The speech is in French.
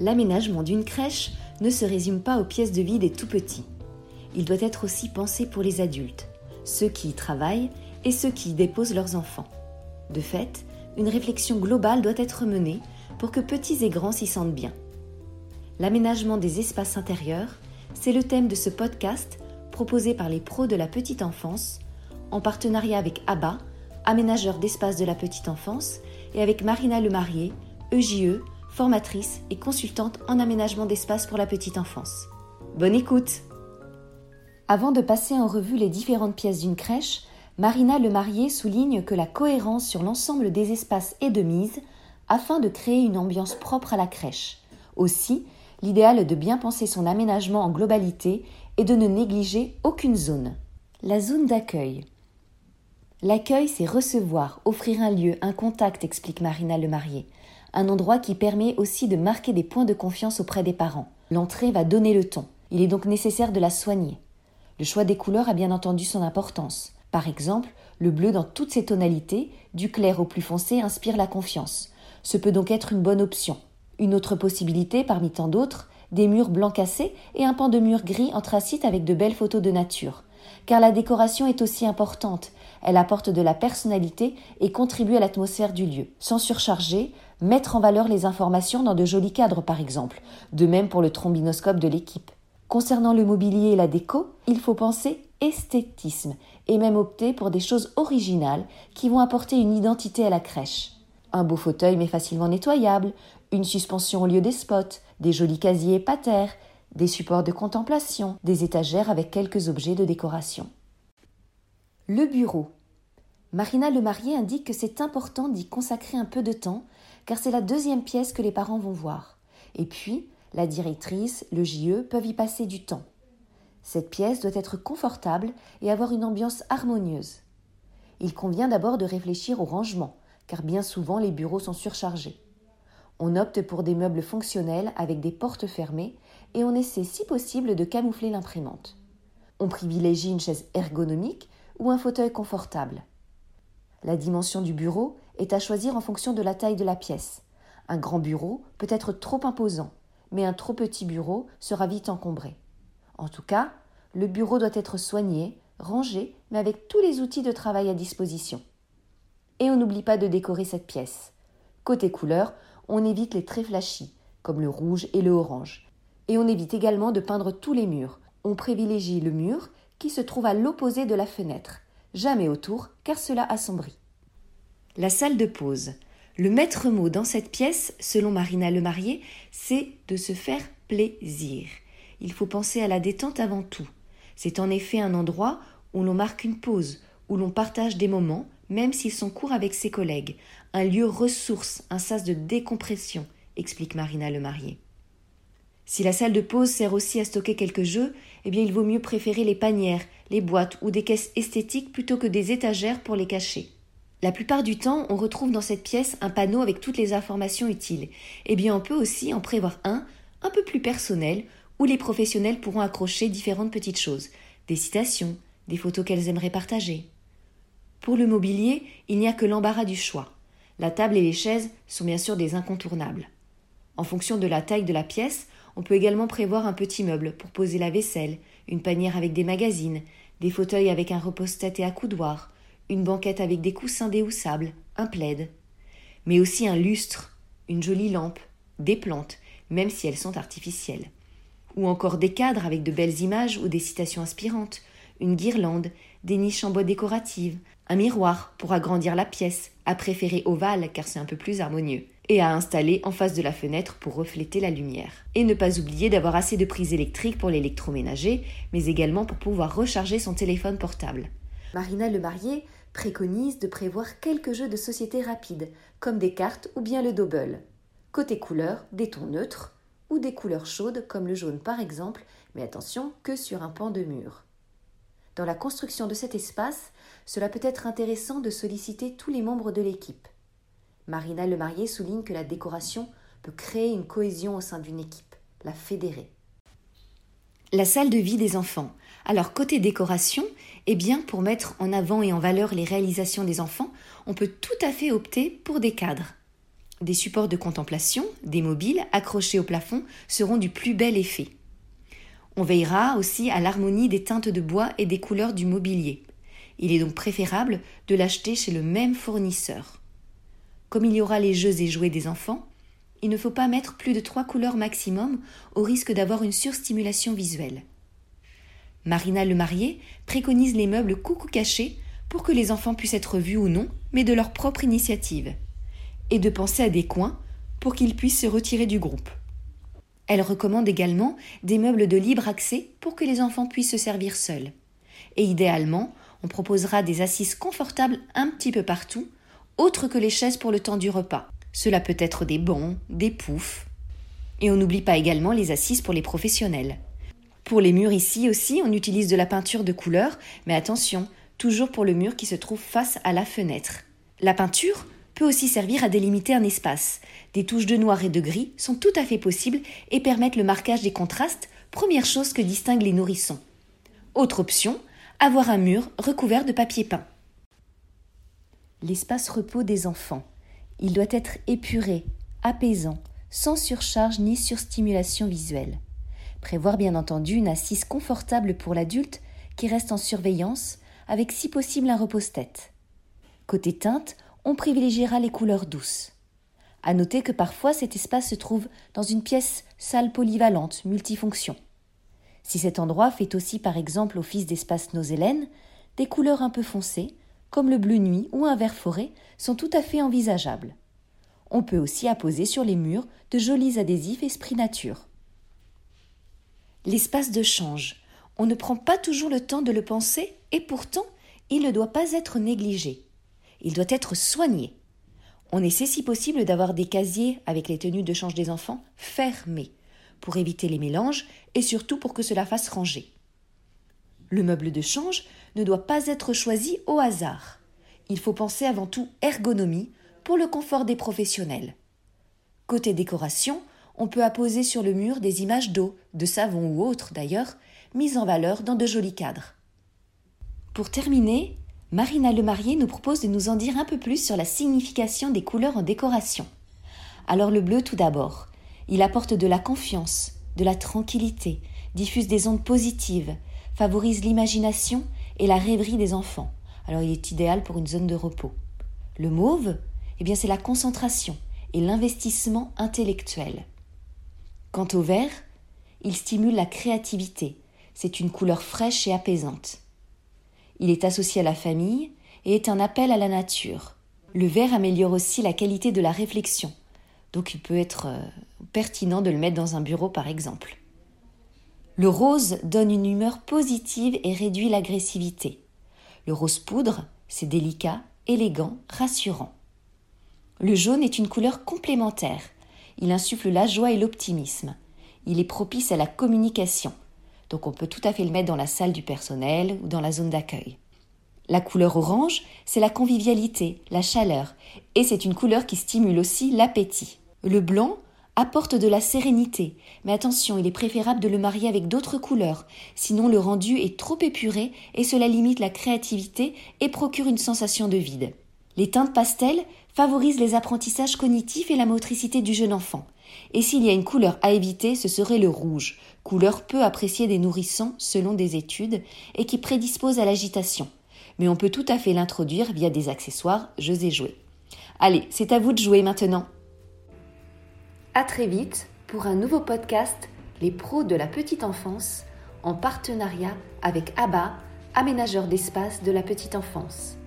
L'aménagement d'une crèche ne se résume pas aux pièces de vie des tout petits. Il doit être aussi pensé pour les adultes, ceux qui y travaillent et ceux qui y déposent leurs enfants. De fait, une réflexion globale doit être menée pour que petits et grands s'y sentent bien. L'aménagement des espaces intérieurs, c'est le thème de ce podcast proposé par les pros de la petite enfance, en partenariat avec ABBA, aménageur d'espace de la petite enfance, et avec Marina Lemarié, EJE, formatrice et consultante en aménagement d'espace pour la petite enfance. Bonne écoute Avant de passer en revue les différentes pièces d'une crèche, Marina Lemarié souligne que la cohérence sur l'ensemble des espaces est de mise afin de créer une ambiance propre à la crèche. Aussi, l'idéal de bien penser son aménagement en globalité et de ne négliger aucune zone. La zone d'accueil. L'accueil, c'est recevoir, offrir un lieu, un contact, explique Marina Lemarié un endroit qui permet aussi de marquer des points de confiance auprès des parents. L'entrée va donner le ton. Il est donc nécessaire de la soigner. Le choix des couleurs a bien entendu son importance. Par exemple, le bleu dans toutes ses tonalités, du clair au plus foncé, inspire la confiance. Ce peut donc être une bonne option. Une autre possibilité, parmi tant d'autres, des murs blancs cassés et un pan de mur gris anthracite avec de belles photos de nature. Car la décoration est aussi importante. Elle apporte de la personnalité et contribue à l'atmosphère du lieu. Sans surcharger, mettre en valeur les informations dans de jolis cadres par exemple, de même pour le trombinoscope de l'équipe. Concernant le mobilier et la déco, il faut penser esthétisme et même opter pour des choses originales qui vont apporter une identité à la crèche. Un beau fauteuil mais facilement nettoyable, une suspension au lieu des spots, des jolis casiers pater, des supports de contemplation, des étagères avec quelques objets de décoration. Le bureau. Marina Le Marié indique que c'est important d'y consacrer un peu de temps car c'est la deuxième pièce que les parents vont voir. Et puis, la directrice, le JE peuvent y passer du temps. Cette pièce doit être confortable et avoir une ambiance harmonieuse. Il convient d'abord de réfléchir au rangement, car bien souvent les bureaux sont surchargés. On opte pour des meubles fonctionnels avec des portes fermées et on essaie si possible de camoufler l'imprimante. On privilégie une chaise ergonomique ou un fauteuil confortable. La dimension du bureau est à choisir en fonction de la taille de la pièce. Un grand bureau peut être trop imposant, mais un trop petit bureau sera vite encombré. En tout cas, le bureau doit être soigné, rangé, mais avec tous les outils de travail à disposition. Et on n'oublie pas de décorer cette pièce. Côté couleur, on évite les très flashy, comme le rouge et le orange. Et on évite également de peindre tous les murs. On privilégie le mur qui se trouve à l'opposé de la fenêtre, jamais autour, car cela assombrit. La salle de pause. Le maître mot dans cette pièce, selon Marina Lemarié, c'est de se faire plaisir. Il faut penser à la détente avant tout. C'est en effet un endroit où l'on marque une pause, où l'on partage des moments, même s'ils sont courts avec ses collègues, un lieu ressource, un sas de décompression, explique Marina Lemarié. Si la salle de pause sert aussi à stocker quelques jeux, eh bien il vaut mieux préférer les panières, les boîtes ou des caisses esthétiques plutôt que des étagères pour les cacher. La plupart du temps, on retrouve dans cette pièce un panneau avec toutes les informations utiles. Eh bien, on peut aussi en prévoir un, un peu plus personnel, où les professionnels pourront accrocher différentes petites choses, des citations, des photos qu'elles aimeraient partager. Pour le mobilier, il n'y a que l'embarras du choix. La table et les chaises sont bien sûr des incontournables. En fonction de la taille de la pièce, on peut également prévoir un petit meuble pour poser la vaisselle, une panière avec des magazines, des fauteuils avec un repose-tête et accoudoir, une banquette avec des coussins déhoussables, un plaid, mais aussi un lustre, une jolie lampe, des plantes, même si elles sont artificielles, ou encore des cadres avec de belles images ou des citations inspirantes, une guirlande, des niches en bois décoratives, un miroir pour agrandir la pièce, à préférer ovale car c'est un peu plus harmonieux, et à installer en face de la fenêtre pour refléter la lumière. Et ne pas oublier d'avoir assez de prises électriques pour l'électroménager, mais également pour pouvoir recharger son téléphone portable. Marina Le Marié préconise de prévoir quelques jeux de société rapides, comme des cartes ou bien le double. Côté couleur, des tons neutres ou des couleurs chaudes comme le jaune par exemple, mais attention que sur un pan de mur. Dans la construction de cet espace, cela peut être intéressant de solliciter tous les membres de l'équipe. Marina Lemarié souligne que la décoration peut créer une cohésion au sein d'une équipe, la fédérer. La salle de vie des enfants. Alors côté décoration, eh bien pour mettre en avant et en valeur les réalisations des enfants, on peut tout à fait opter pour des cadres. Des supports de contemplation, des mobiles accrochés au plafond seront du plus bel effet. On veillera aussi à l'harmonie des teintes de bois et des couleurs du mobilier. Il est donc préférable de l'acheter chez le même fournisseur. Comme il y aura les jeux et jouets des enfants, il ne faut pas mettre plus de trois couleurs maximum au risque d'avoir une surstimulation visuelle. Marina le marié préconise les meubles coucou cachés pour que les enfants puissent être vus ou non, mais de leur propre initiative, et de penser à des coins pour qu'ils puissent se retirer du groupe. Elle recommande également des meubles de libre accès pour que les enfants puissent se servir seuls. Et idéalement, on proposera des assises confortables un petit peu partout, autres que les chaises pour le temps du repas. Cela peut être des bancs, des poufs. Et on n'oublie pas également les assises pour les professionnels. Pour les murs ici aussi, on utilise de la peinture de couleur, mais attention, toujours pour le mur qui se trouve face à la fenêtre. La peinture peut aussi servir à délimiter un espace. Des touches de noir et de gris sont tout à fait possibles et permettent le marquage des contrastes, première chose que distinguent les nourrissons. Autre option, avoir un mur recouvert de papier peint. L'espace repos des enfants. Il doit être épuré, apaisant, sans surcharge ni surstimulation visuelle. Prévoir bien entendu une assise confortable pour l'adulte qui reste en surveillance, avec si possible un repose-tête. Côté teinte, on privilégiera les couleurs douces. À noter que parfois cet espace se trouve dans une pièce salle polyvalente, multifonction. Si cet endroit fait aussi par exemple office d'espace nosélène, des couleurs un peu foncées, comme le bleu nuit ou un vert forêt, sont tout à fait envisageables. On peut aussi apposer sur les murs de jolis adhésifs esprit nature. L'espace de change. On ne prend pas toujours le temps de le penser et pourtant il ne doit pas être négligé. Il doit être soigné. On essaie si possible d'avoir des casiers avec les tenues de change des enfants fermés pour éviter les mélanges et surtout pour que cela fasse ranger. Le meuble de change ne doit pas être choisi au hasard. Il faut penser avant tout ergonomie pour le confort des professionnels. Côté décoration, on peut apposer sur le mur des images d'eau, de savon ou autres d'ailleurs, mises en valeur dans de jolis cadres. Pour terminer, Marina Lemarié nous propose de nous en dire un peu plus sur la signification des couleurs en décoration. Alors le bleu tout d'abord. Il apporte de la confiance, de la tranquillité, diffuse des ondes positives, favorise l'imagination et la rêverie des enfants. Alors il est idéal pour une zone de repos. Le mauve, eh bien c'est la concentration et l'investissement intellectuel. Quant au vert, il stimule la créativité. C'est une couleur fraîche et apaisante. Il est associé à la famille et est un appel à la nature. Le vert améliore aussi la qualité de la réflexion, donc il peut être euh, pertinent de le mettre dans un bureau par exemple. Le rose donne une humeur positive et réduit l'agressivité. Le rose poudre, c'est délicat, élégant, rassurant. Le jaune est une couleur complémentaire. Il insuffle la joie et l'optimisme. Il est propice à la communication. Donc on peut tout à fait le mettre dans la salle du personnel ou dans la zone d'accueil. La couleur orange, c'est la convivialité, la chaleur, et c'est une couleur qui stimule aussi l'appétit. Le blanc apporte de la sérénité, mais attention, il est préférable de le marier avec d'autres couleurs, sinon le rendu est trop épuré et cela limite la créativité et procure une sensation de vide. Les teintes pastel favorisent les apprentissages cognitifs et la motricité du jeune enfant. Et s'il y a une couleur à éviter, ce serait le rouge, couleur peu appréciée des nourrissons selon des études et qui prédispose à l'agitation. Mais on peut tout à fait l'introduire via des accessoires jeux et jouets. Allez, c'est à vous de jouer maintenant. À très vite pour un nouveau podcast Les pros de la petite enfance en partenariat avec ABBA, aménageur d'espace de la petite enfance.